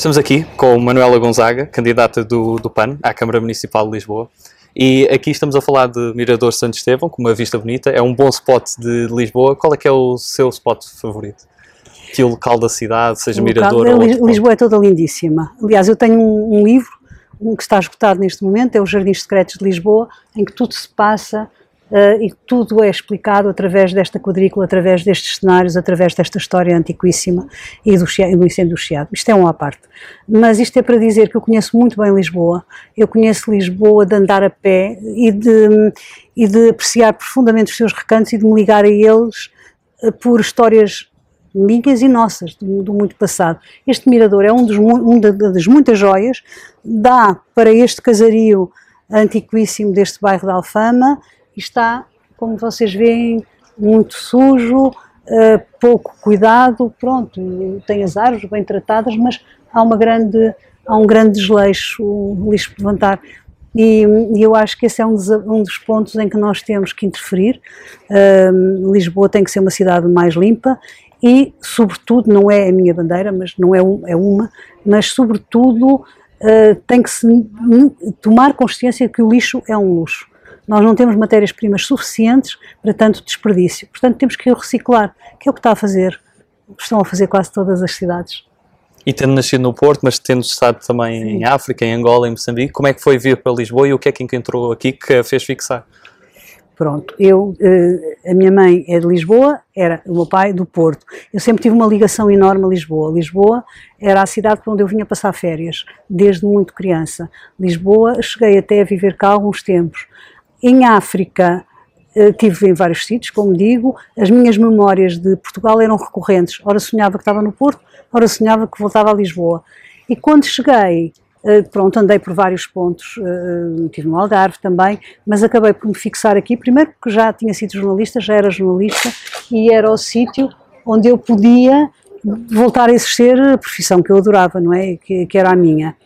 Estamos aqui com Manuela Gonzaga, candidata do, do PAN à Câmara Municipal de Lisboa. E aqui estamos a falar de Mirador Santo Estevão, com uma vista bonita. É um bom spot de Lisboa. Qual é que é o seu spot favorito? Que o local da cidade, seja o Mirador ou Lisboa é toda lindíssima. Aliás, eu tenho um, um livro um que está esgotado neste momento, é os Jardins Secretos de Lisboa, em que tudo se passa Uh, e tudo é explicado através desta quadrícula, através destes cenários, através desta história antiquíssima e do, do incêndio do Chiado. Isto é uma à parte. Mas isto é para dizer que eu conheço muito bem Lisboa, eu conheço Lisboa de andar a pé e de, e de apreciar profundamente os seus recantos e de me ligar a eles uh, por histórias minhas e nossas, do, do, muito passado. Este mirador é um dos, um das muitas joias, dá para este casario antiquíssimo deste bairro de Alfama, está, como vocês veem, muito sujo, uh, pouco cuidado, pronto, tem as árvores bem tratadas, mas há uma grande, há um grande desleixo, o lixo por levantar. E, e, eu acho que esse é um dos, um dos, pontos em que nós temos que interferir. Uh, Lisboa tem que ser uma cidade mais limpa e, sobretudo, não é a minha bandeira, mas não é, um, é uma, mas sobretudo uh, tem que se tomar consciência que o lixo é um luxo. Nós não temos matérias-primas suficientes para tanto desperdício. Portanto, temos que reciclar, que é o que está a fazer, estão a fazer quase todas as cidades. E tendo nascido no Porto, mas tendo estado também Sim. em África, em Angola, em Moçambique, como é que foi vir para Lisboa e o que é que encontrou aqui que a fez fixar? Pronto, eu, eh, a minha mãe é de Lisboa, era o meu pai do Porto. Eu sempre tive uma ligação enorme a Lisboa. Lisboa era a cidade para onde eu vinha passar férias, desde muito criança. Lisboa, cheguei até a viver cá alguns tempos. Em África, eh, tive em vários sítios, como digo, as minhas memórias de Portugal eram recorrentes. Ora sonhava que estava no Porto, ora sonhava que voltava a Lisboa. E quando cheguei, eh, pronto, andei por vários pontos, eh, estive no Algarve também, mas acabei por me fixar aqui, primeiro porque já tinha sido jornalista, já era jornalista e era o sítio onde eu podia voltar a exercer a profissão que eu adorava, não é? Que, que era a minha.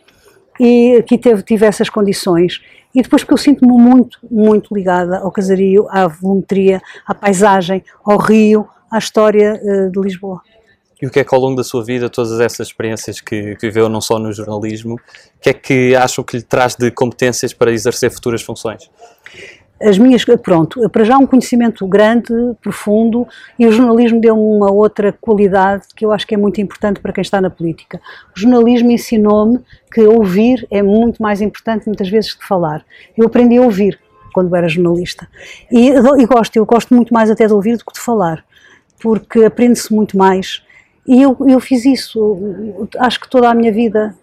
E aqui teve, tive essas condições e depois porque eu sinto-me muito, muito ligada ao casario, à volumetria, à paisagem, ao rio, à história uh, de Lisboa. E o que é que ao longo da sua vida, todas essas experiências que, que viveu, não só no jornalismo, o que é que acham que lhe traz de competências para exercer futuras funções? As minhas, pronto, para já um conhecimento grande, profundo, e o jornalismo deu-me uma outra qualidade que eu acho que é muito importante para quem está na política. O jornalismo ensinou-me que ouvir é muito mais importante muitas vezes que falar. Eu aprendi a ouvir quando era jornalista. E, e gosto, eu gosto muito mais até de ouvir do que de falar, porque aprende-se muito mais. E eu, eu fiz isso, acho que toda a minha vida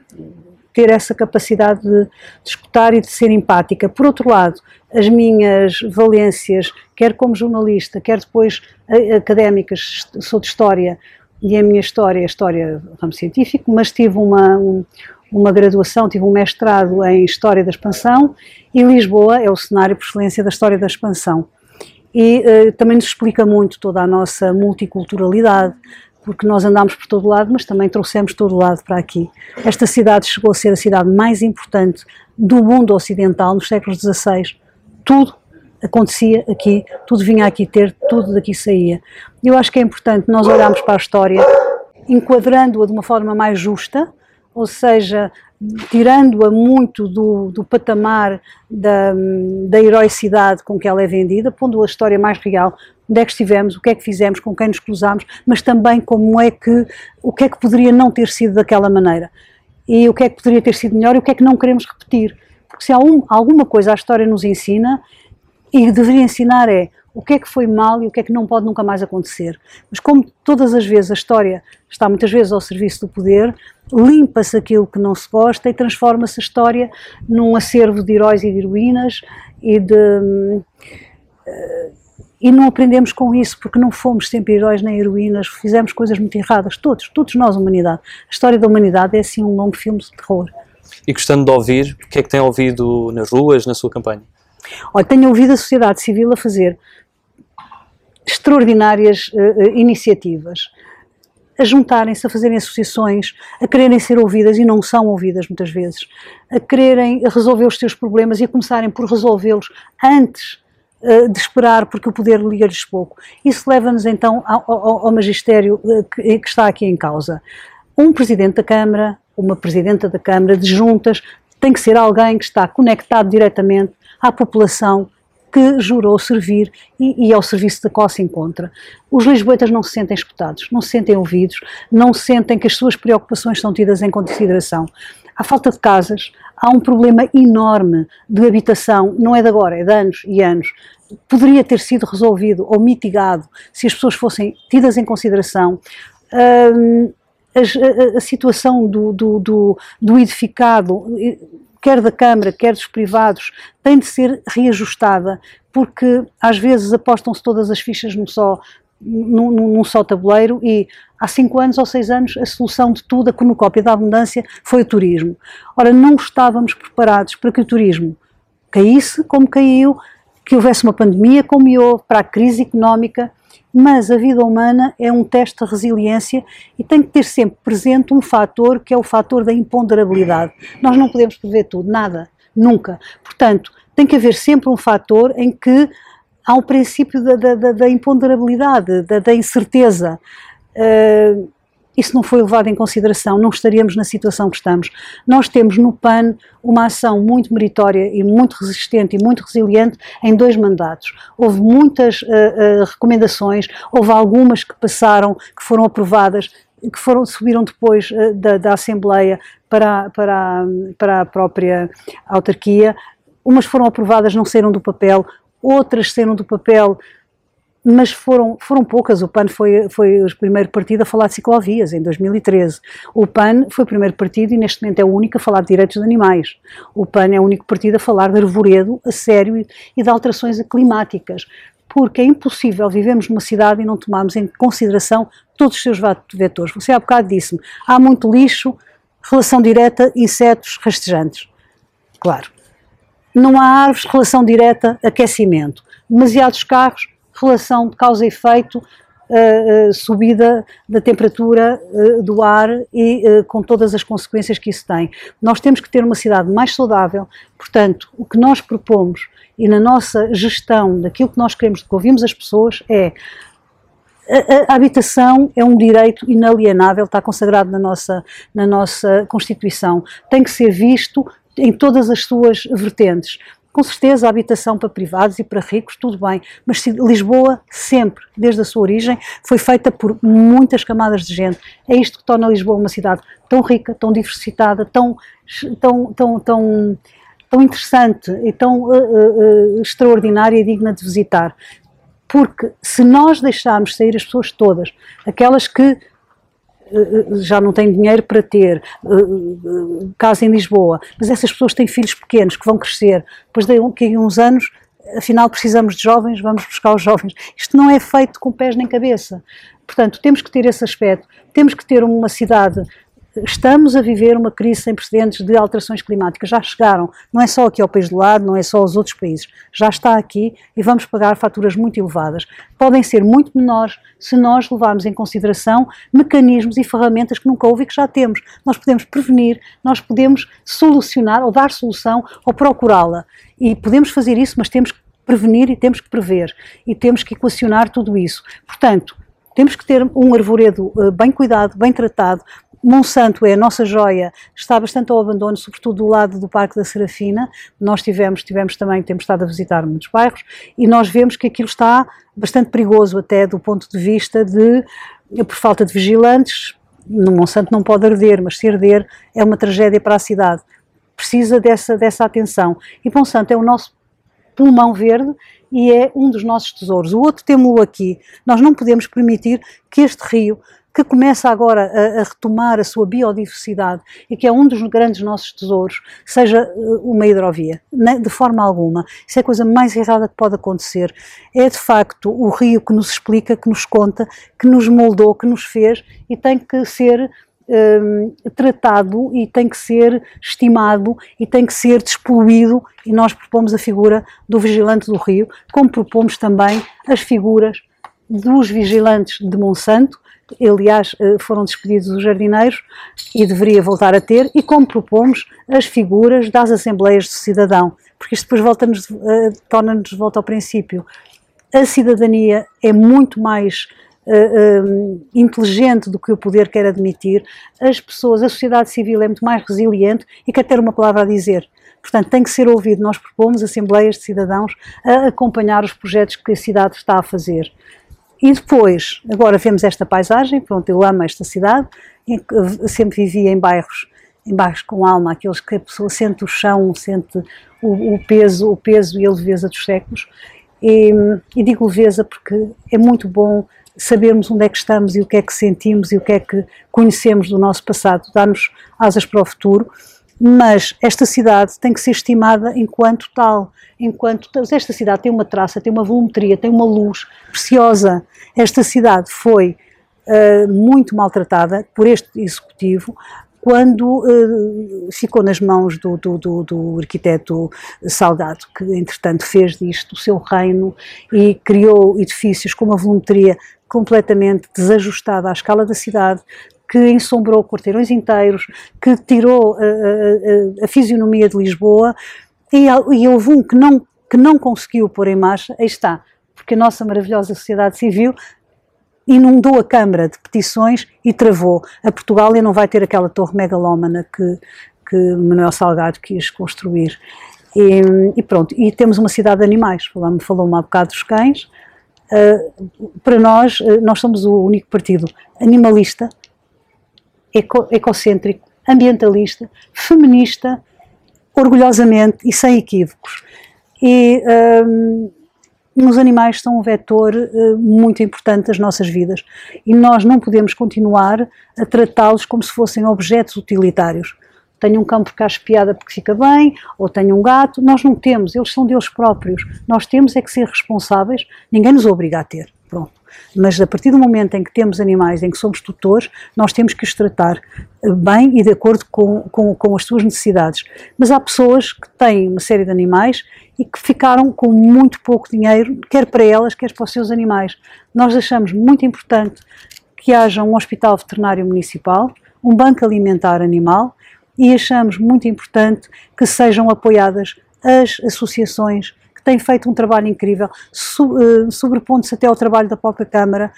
ter essa capacidade de, de, escutar e de ser empática. Por outro lado, as minhas valências, quer como jornalista, quer depois académicas, sou de História, e a minha história é História ramo científico, mas tive uma, um, uma graduação, tive um mestrado em História da Expansão, e Lisboa é o cenário por excelência da História da Expansão. E uh, também nos explica muito toda a nossa multiculturalidade, porque nós andámos por todo lado, mas também trouxemos todo lado para aqui. Esta cidade chegou a ser a cidade mais importante do mundo ocidental nos séculos XVI. Tudo acontecia aqui, tudo vinha aqui ter, tudo daqui saía. Eu acho que é importante nós olharmos para a história, enquadrando-a de uma forma mais justa, ou seja, tirando-a muito do, do patamar da, da heroicidade com que ela é vendida, pondo a história mais real, onde é que estivemos, o que é que fizemos, com quem nos cruzámos, mas também como é que, o que é que poderia não ter sido daquela maneira e o que é que poderia ter sido melhor e o que é que não queremos repetir. Porque se há um, alguma coisa a história nos ensina e deveria ensinar é o que é que foi mal e o que é que não pode nunca mais acontecer. Mas como todas as vezes a história está muitas vezes ao serviço do poder, limpa-se aquilo que não se gosta e transforma-se a história num acervo de heróis e de heroínas e de uh, e não aprendemos com isso porque não fomos sempre heróis nem heroínas, fizemos coisas muito erradas, todos, todos nós, humanidade. A história da humanidade é assim um longo filme de terror. E gostando de ouvir, o que é que tem ouvido nas ruas, na sua campanha? Olha, tenho ouvido a sociedade civil a fazer extraordinárias uh, iniciativas, a juntarem-se, a fazerem associações, a quererem ser ouvidas e não são ouvidas muitas vezes, a quererem resolver os seus problemas e a começarem por resolvê-los antes uh, de esperar porque o poder liga-lhes pouco. Isso leva-nos então ao, ao, ao magistério uh, que, que está aqui em causa. Um presidente da Câmara uma presidenta da Câmara de juntas, tem que ser alguém que está conectado diretamente à população que jurou servir e, e ao serviço da qual se encontra. Os lisboetas não se sentem escutados, não se sentem ouvidos, não sentem que as suas preocupações são tidas em consideração. Há falta de casas, há um problema enorme de habitação, não é de agora, é de anos e anos. Poderia ter sido resolvido ou mitigado se as pessoas fossem tidas em consideração. Um, a, a, a, situação do, do, do, do edificado quer da Câmara, quer dos privados, tem de ser reajustada, porque às vezes apostam-se todas as fichas num só, num, num, só tabuleiro e há cinco anos ou seis anos a solução de tudo, a cornucópia da abundância, foi o turismo. Ora, não estávamos preparados para que o turismo caísse como caiu, que houvesse uma pandemia como houve, para a crise económica, mas a vida humana é um teste de resiliência e tem que ter sempre presente um fator que é o fator da imponderabilidade. Nós não podemos prever tudo, nada, nunca. Portanto, tem que haver sempre um fator em que há um princípio da, da, da imponderabilidade, da, da incerteza. Uh, isso não foi levado em consideração, não estaríamos na situação que estamos. Nós temos no PAN uma ação muito meritória e muito resistente e muito resiliente em dois mandatos. Houve muitas uh, uh, recomendações, houve algumas que passaram, que foram aprovadas, que foram, subiram depois uh, da, da, Assembleia para, para, para a própria autarquia. Umas foram aprovadas, não saíram do papel, outras saíram do papel mas foram, foram poucas. O PAN foi, foi o primeiro partido a falar de ciclovias, em 2013. O PAN foi o primeiro partido e neste momento é o único a falar de direitos de animais. O PAN é o único partido a falar de arvoredo a sério e de alterações climáticas. Porque é impossível vivermos numa cidade e não tomarmos em consideração todos os seus vetores. Você há bocado disse-me, há muito lixo, relação direta, insetos rastejantes. Claro. Não há árvores, relação direta, aquecimento. Demasiados carros, relação de causa e efeito, uh, uh, subida da temperatura uh, do ar e com todas as consequências que isso tem. Nós temos que ter uma cidade mais saudável, portanto, o que nós propomos e na nossa gestão daquilo que nós queremos, que ouvimos as pessoas, é a, habitação é um direito inalienável, está consagrado na nossa, na nossa Constituição. Tem que ser visto em todas as suas vertentes. Com certeza, a habitação para privados e para ricos, tudo bem, mas Lisboa sempre, desde a sua origem, foi feita por muitas camadas de gente. É isto que torna Lisboa uma cidade tão rica, tão diversificada, tão, tão, tão, tão, tão interessante e tão uh, uh, extraordinária e digna de visitar. Porque se nós deixarmos sair as pessoas todas, aquelas que já não têm dinheiro para ter casa em Lisboa, mas essas pessoas têm filhos pequenos que vão crescer, depois de uns anos, afinal precisamos de jovens, vamos buscar os jovens. Isto não é feito com pés nem cabeça. Portanto, temos que ter esse aspecto, temos que ter uma cidade estamos a viver uma crise sem precedentes de alterações climáticas. Já chegaram, não é só aqui ao país do lado, não é só aos outros países. Já está aqui e vamos pagar faturas muito elevadas. Podem ser muito menores se nós levarmos em consideração mecanismos e ferramentas que nunca houve e que já temos. Nós podemos prevenir, nós podemos solucionar ou dar solução ou procurá-la. E podemos fazer isso, mas temos que prevenir e temos que prever. E temos que equacionar tudo isso. Portanto, temos que ter um arvoredo eh, bem cuidado, bem tratado, Monsanto é a nossa joia, está bastante ao abandono, sobretudo do lado do Parque da Serafina. Nós tivemos, tivemos também, temos estado a visitar muitos bairros e nós vemos que aquilo está bastante perigoso até do ponto de vista de, por falta de vigilantes, no Monsanto não pode arder, mas se arder é uma tragédia para a cidade. Precisa dessa, dessa atenção. E Monsanto é o nosso pulmão verde e é um dos nossos tesouros. O outro temos aqui. Nós não podemos permitir que este rio que começa agora a, a, retomar a sua biodiversidade e que é um dos grandes nossos tesouros, seja eh, uma hidrovia, de forma alguma. Isso é a coisa mais errada que pode acontecer. É de facto o rio que nos explica, que nos conta, que nos moldou, que nos fez e tem que ser um, tratado e tem que ser estimado e tem que ser despoluído e nós propomos a figura do vigilante do rio, como propomos também as figuras dos vigilantes de Monsanto, aliás, eh, foram despedidos os jardineiros e deveria voltar a ter, e como propomos as figuras das Assembleias de Cidadão, porque isto depois volta-nos, uh, torna-nos de volta ao princípio. A cidadania é muito mais uh, uh, inteligente do que o poder quer admitir, as pessoas, a sociedade civil é muito mais resiliente e quer ter uma palavra a dizer. Portanto, tem que ser ouvido. Nós propomos assembleias de cidadãos a acompanhar os projetos que a cidade está a fazer. E depois, agora vemos esta paisagem, pronto, eu amo esta cidade, sempre vivia em bairros, em bairros com alma, aqueles que a pessoa sente o chão, sente o, o peso, o peso e a leveza dos séculos. E, e digo leveza porque é muito bom sabermos onde é que estamos e o que é que sentimos e o que é que conhecemos do nosso passado, dá-nos asas para o futuro mas esta cidade tem que ser estimada enquanto tal, enquanto esta cidade tem uma traça, tem uma volumetria, tem uma luz preciosa. Esta cidade foi uh, muito maltratada por este executivo quando uh, ficou nas mãos do, do, do, do, arquiteto Salgado, que entretanto fez disto o seu reino e criou edifícios com uma volumetria completamente desajustada à escala da cidade, que ensombrou quarteirões inteiros, que tirou a, a, a, a fisionomia de Lisboa, e, e houve um que não, que não conseguiu pôr em marcha, aí está, porque a nossa maravilhosa sociedade civil inundou a Câmara de petições e travou. A Portugal não vai ter aquela torre megalómana que, que Manuel Salgado quis construir. E, e, pronto, e temos uma cidade de animais, falou-me falou há bocado dos cães. Uh, para nós, uh, nós somos o único partido animalista eco, ecocêntrico, ambientalista, feminista, orgulhosamente e sem equívocos. E um, os animais são um vetor uh, muito importante das nossas vidas e nós não podemos continuar a tratá-los como se fossem objetos utilitários. Tenho um cão porque acho piada porque fica bem, ou tenho um gato. Nós não temos, eles são deles próprios. Nós temos é que ser responsáveis, ninguém nos obriga a ter. Pronto. Mas a partir do momento em que temos animais, em que somos tutores, nós temos que os tratar eh, bem e de acordo com, com, com as suas necessidades. Mas há pessoas que têm uma série de animais e que ficaram com muito pouco dinheiro, quer para elas, quer para os seus animais. Nós achamos muito importante que haja um hospital veterinário municipal, um banco alimentar animal e achamos muito importante que sejam apoiadas as associações que tem feito um trabalho incrível, eh, sobrepondo-se até ao trabalho da própria Câmara.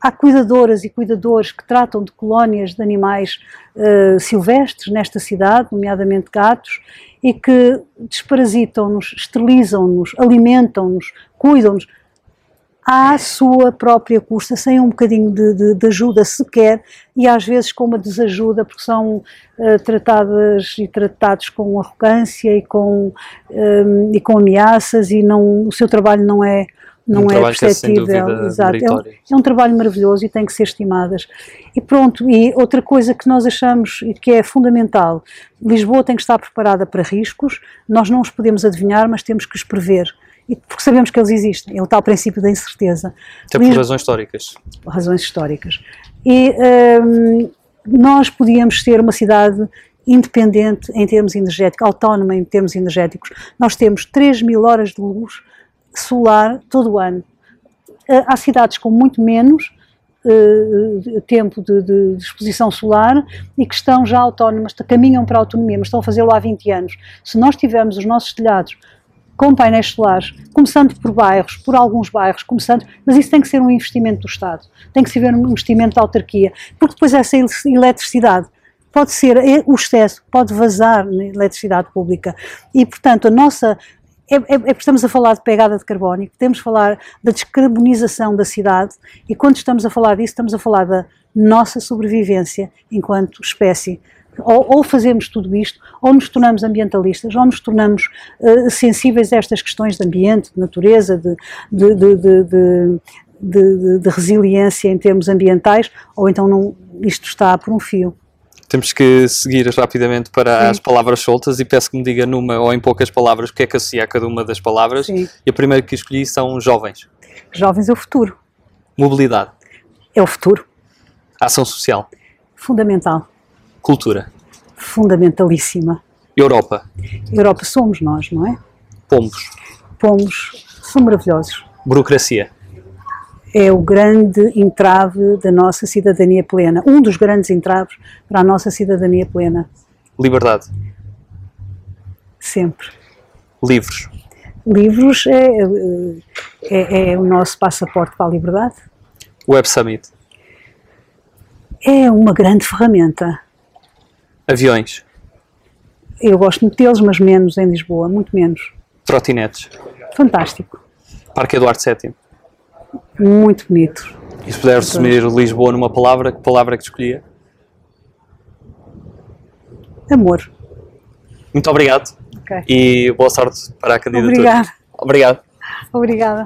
Há cuidadoras e cuidadores que tratam de colónias de animais uh, silvestres nesta cidade, nomeadamente gatos, e que desparasitam-nos, esterilizam-nos, alimentam-nos, cuidam-nos à sua própria custa, sem um bocadinho de, de, de, ajuda sequer, e às vezes com uma desajuda, porque são uh, tratadas e tratados com arrogância e com, um, e com ameaças, e não, o seu trabalho não é não um é, é perceptível. É, Exato. É, um, é um trabalho maravilhoso e tem que ser estimadas. E pronto, e outra coisa que nós achamos e que é fundamental, Lisboa tem que estar preparada para riscos, nós não os podemos adivinhar, mas temos que os prever porque sabemos que eles existem, é o tal princípio da incerteza. Até por razões históricas. Razões históricas. E um, nós podíamos ser uma cidade independente em termos energéticos, autónoma em termos energéticos. Nós temos 3 mil horas de luz solar todo o ano. Há cidades com muito menos uh, tempo de, de, de, exposição solar e que estão já autónomas, caminham para a autonomia, mas estão a fazê-lo há 20 anos. Se nós tivermos os nossos telhados com painéis solares, começando por bairros, por alguns bairros, começando, mas isso tem que ser um investimento do Estado, tem que ser um investimento da autarquia, porque depois essa eletricidade pode ser, é, o excesso pode vazar na eletricidade pública. E, portanto, a nossa é, é, é, estamos a falar de pegada de carbono, a falar da descarbonização da cidade e quando estamos a falar disso estamos a falar da nossa sobrevivência enquanto espécie ou, ou, fazemos tudo isto, ou nos tornamos ambientalistas, ou nos tornamos uh, sensíveis a estas questões de ambiente, de natureza, de, de, de, de, resiliência em termos ambientais, ou então não, isto está por um fio. Temos que seguir rapidamente para Sim. as palavras soltas e peço que me diga numa ou em poucas palavras o que é que associa a cada uma das palavras. Sim. E a primeira que escolhi são jovens. Jovens é o futuro. Mobilidade. É o futuro. Ação social. Fundamental. Cultura. Fundamentalíssima. Europa. Europa somos nós, não é? Pombos. Pombos são maravilhosos. Burocracia. É o grande entrave da nossa cidadania plena. Um dos grandes entraves para a nossa cidadania plena. Liberdade. Sempre. Livros. Livros é, é, é o nosso passaporte para a liberdade. Web Summit. É uma grande ferramenta. Aviões. Eu gosto muito deles, mas menos em Lisboa, muito menos. Trotinetes. Fantástico. Parque Eduardo VII. Muito bonito. E se puder resumir Lisboa numa palavra, que palavra é que escolhia? Amor. Muito obrigado Ok. e boa sorte para a candidatura. Obrigada. Obrigado. Obrigada.